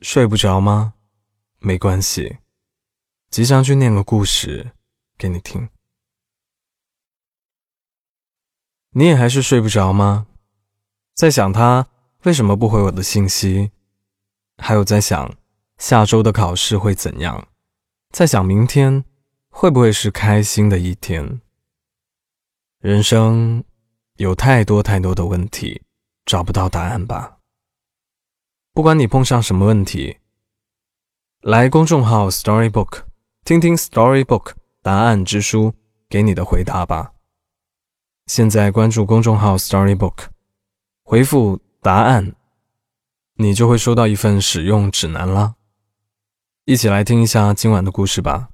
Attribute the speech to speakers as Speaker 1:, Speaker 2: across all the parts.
Speaker 1: 睡不着吗？没关系，吉祥君念个故事给你听。你也还是睡不着吗？在想他为什么不回我的信息，还有在想下周的考试会怎样，在想明天会不会是开心的一天。人生有太多太多的问题，找不到答案吧。不管你碰上什么问题，来公众号 Storybook 听听 Storybook 答案之书给你的回答吧。现在关注公众号 Storybook，回复答案，你就会收到一份使用指南啦。一起来听一下今晚的故事吧。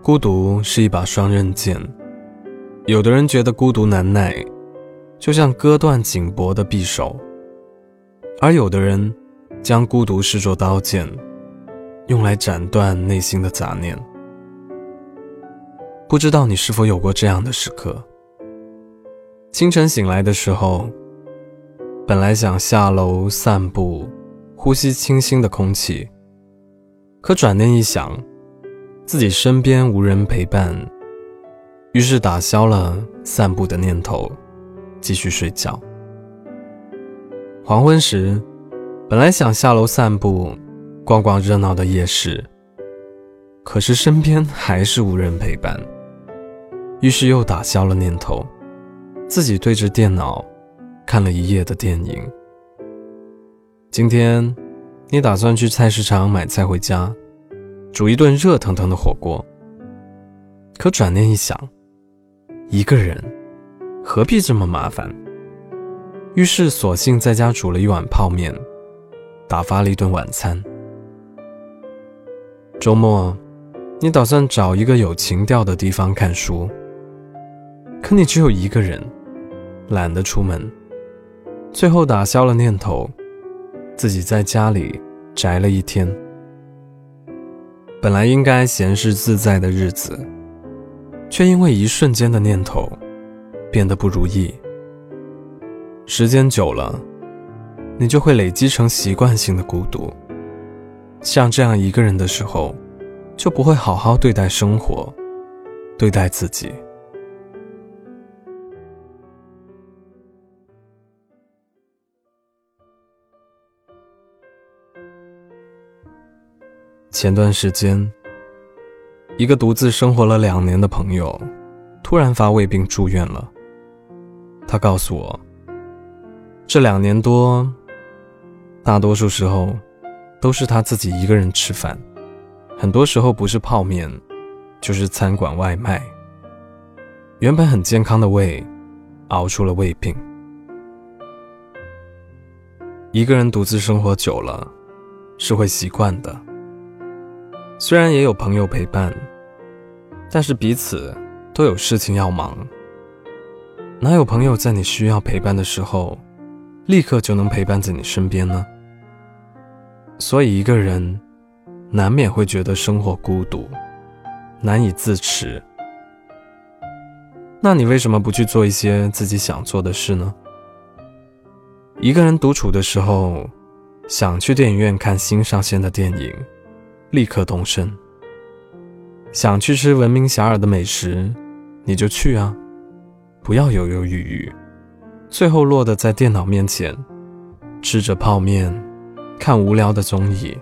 Speaker 1: 孤独是一把双刃剑。有的人觉得孤独难耐，就像割断颈脖的匕首；而有的人将孤独视作刀剑，用来斩断内心的杂念。不知道你是否有过这样的时刻？清晨醒来的时候，本来想下楼散步，呼吸清新的空气，可转念一想，自己身边无人陪伴。于是打消了散步的念头，继续睡觉。黄昏时，本来想下楼散步，逛逛热闹的夜市，可是身边还是无人陪伴。于是又打消了念头，自己对着电脑看了一夜的电影。今天，你打算去菜市场买菜回家，煮一顿热腾腾的火锅。可转念一想，一个人何必这么麻烦？于是索性在家煮了一碗泡面，打发了一顿晚餐。周末，你打算找一个有情调的地方看书，可你只有一个人，懒得出门，最后打消了念头，自己在家里宅了一天。本来应该闲适自在的日子。却因为一瞬间的念头，变得不如意。时间久了，你就会累积成习惯性的孤独。像这样一个人的时候，就不会好好对待生活，对待自己。前段时间。一个独自生活了两年的朋友，突然发胃病住院了。他告诉我，这两年多，大多数时候都是他自己一个人吃饭，很多时候不是泡面，就是餐馆外卖。原本很健康的胃，熬出了胃病。一个人独自生活久了，是会习惯的。虽然也有朋友陪伴，但是彼此都有事情要忙，哪有朋友在你需要陪伴的时候，立刻就能陪伴在你身边呢？所以一个人难免会觉得生活孤独，难以自持。那你为什么不去做一些自己想做的事呢？一个人独处的时候，想去电影院看新上线的电影。立刻动身。想去吃闻名遐迩的美食，你就去啊，不要犹犹豫豫，最后落得在电脑面前，吃着泡面，看无聊的综艺，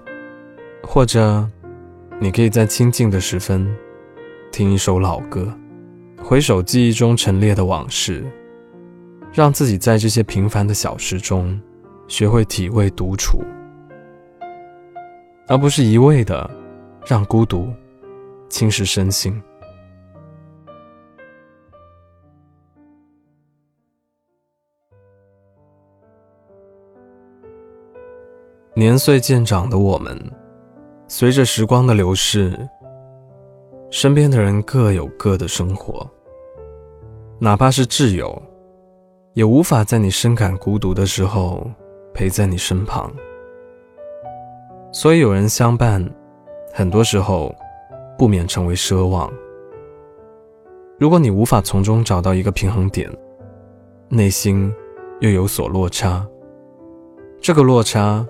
Speaker 1: 或者，你可以在清静的时分，听一首老歌，回首记忆中陈列的往事，让自己在这些平凡的小事中，学会体味独处。而不是一味的让孤独侵蚀身心。年岁渐长的我们，随着时光的流逝，身边的人各有各的生活，哪怕是挚友，也无法在你深感孤独的时候陪在你身旁。所以有人相伴，很多时候不免成为奢望。如果你无法从中找到一个平衡点，内心又有所落差，这个落差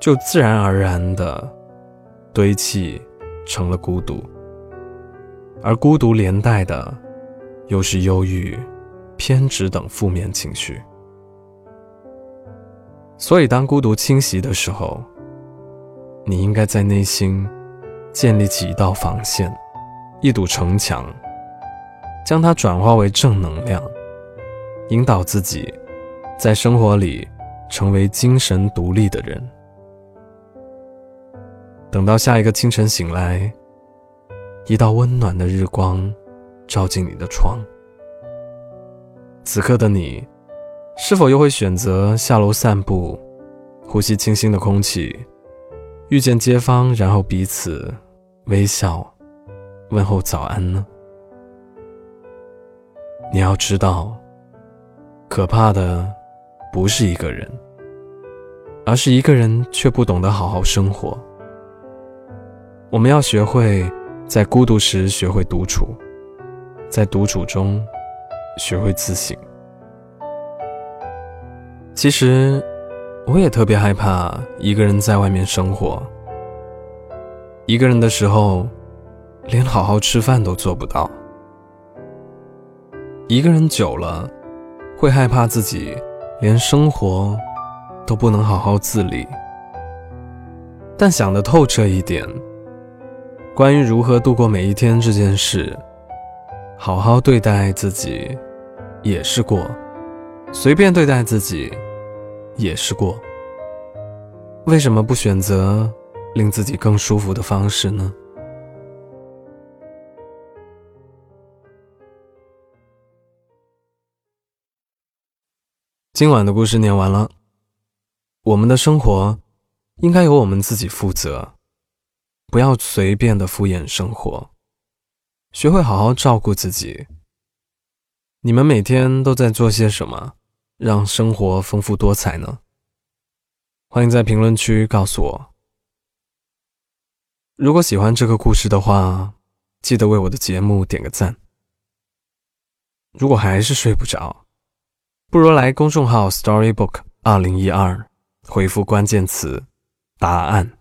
Speaker 1: 就自然而然的堆砌成了孤独，而孤独连带的又是忧郁、偏执等负面情绪。所以，当孤独侵袭的时候，你应该在内心建立起一道防线，一堵城墙，将它转化为正能量，引导自己在生活里成为精神独立的人。等到下一个清晨醒来，一道温暖的日光照进你的窗，此刻的你，是否又会选择下楼散步，呼吸清新的空气？遇见街坊，然后彼此微笑，问候早安呢？你要知道，可怕的不是一个人，而是一个人却不懂得好好生活。我们要学会在孤独时学会独处，在独处中学会自省。其实。我也特别害怕一个人在外面生活。一个人的时候，连好好吃饭都做不到。一个人久了，会害怕自己连生活都不能好好自理。但想得透彻一点，关于如何度过每一天这件事，好好对待自己也是过，随便对待自己。也是过，为什么不选择令自己更舒服的方式呢？今晚的故事念完了，我们的生活应该由我们自己负责，不要随便的敷衍生活，学会好好照顾自己。你们每天都在做些什么？让生活丰富多彩呢？欢迎在评论区告诉我。如果喜欢这个故事的话，记得为我的节目点个赞。如果还是睡不着，不如来公众号 Storybook 二零一二回复关键词“答案”，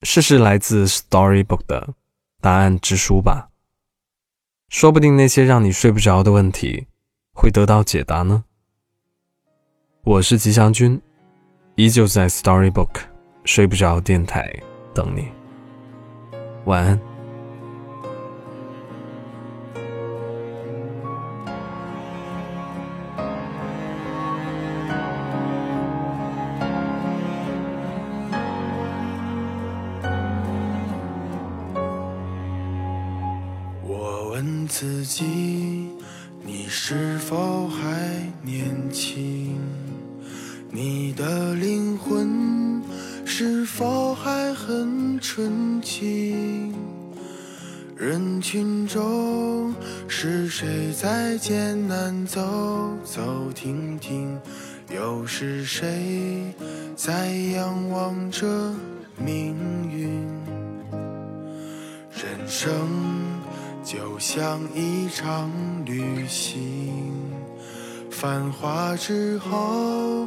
Speaker 1: 试试来自 Storybook 的答案之书吧。说不定那些让你睡不着的问题会得到解答呢。我是吉祥君，依旧在 Storybook 睡不着电台等你。晚安。
Speaker 2: 我问自己，你是否还年轻？你的灵魂是否还很纯净？人群中是谁在艰难走走停停？又是谁在仰望着命运？人生就像一场旅行，繁华之后。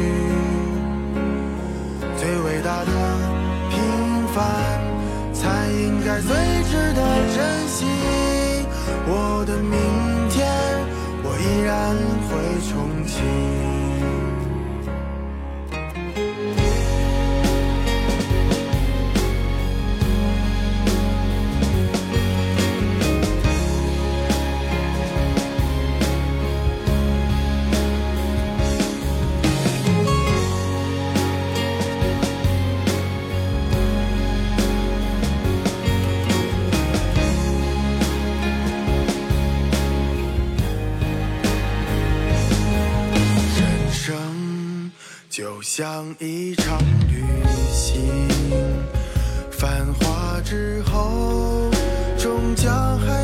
Speaker 2: 最值得珍惜。就像一场旅行，繁华之后，终将还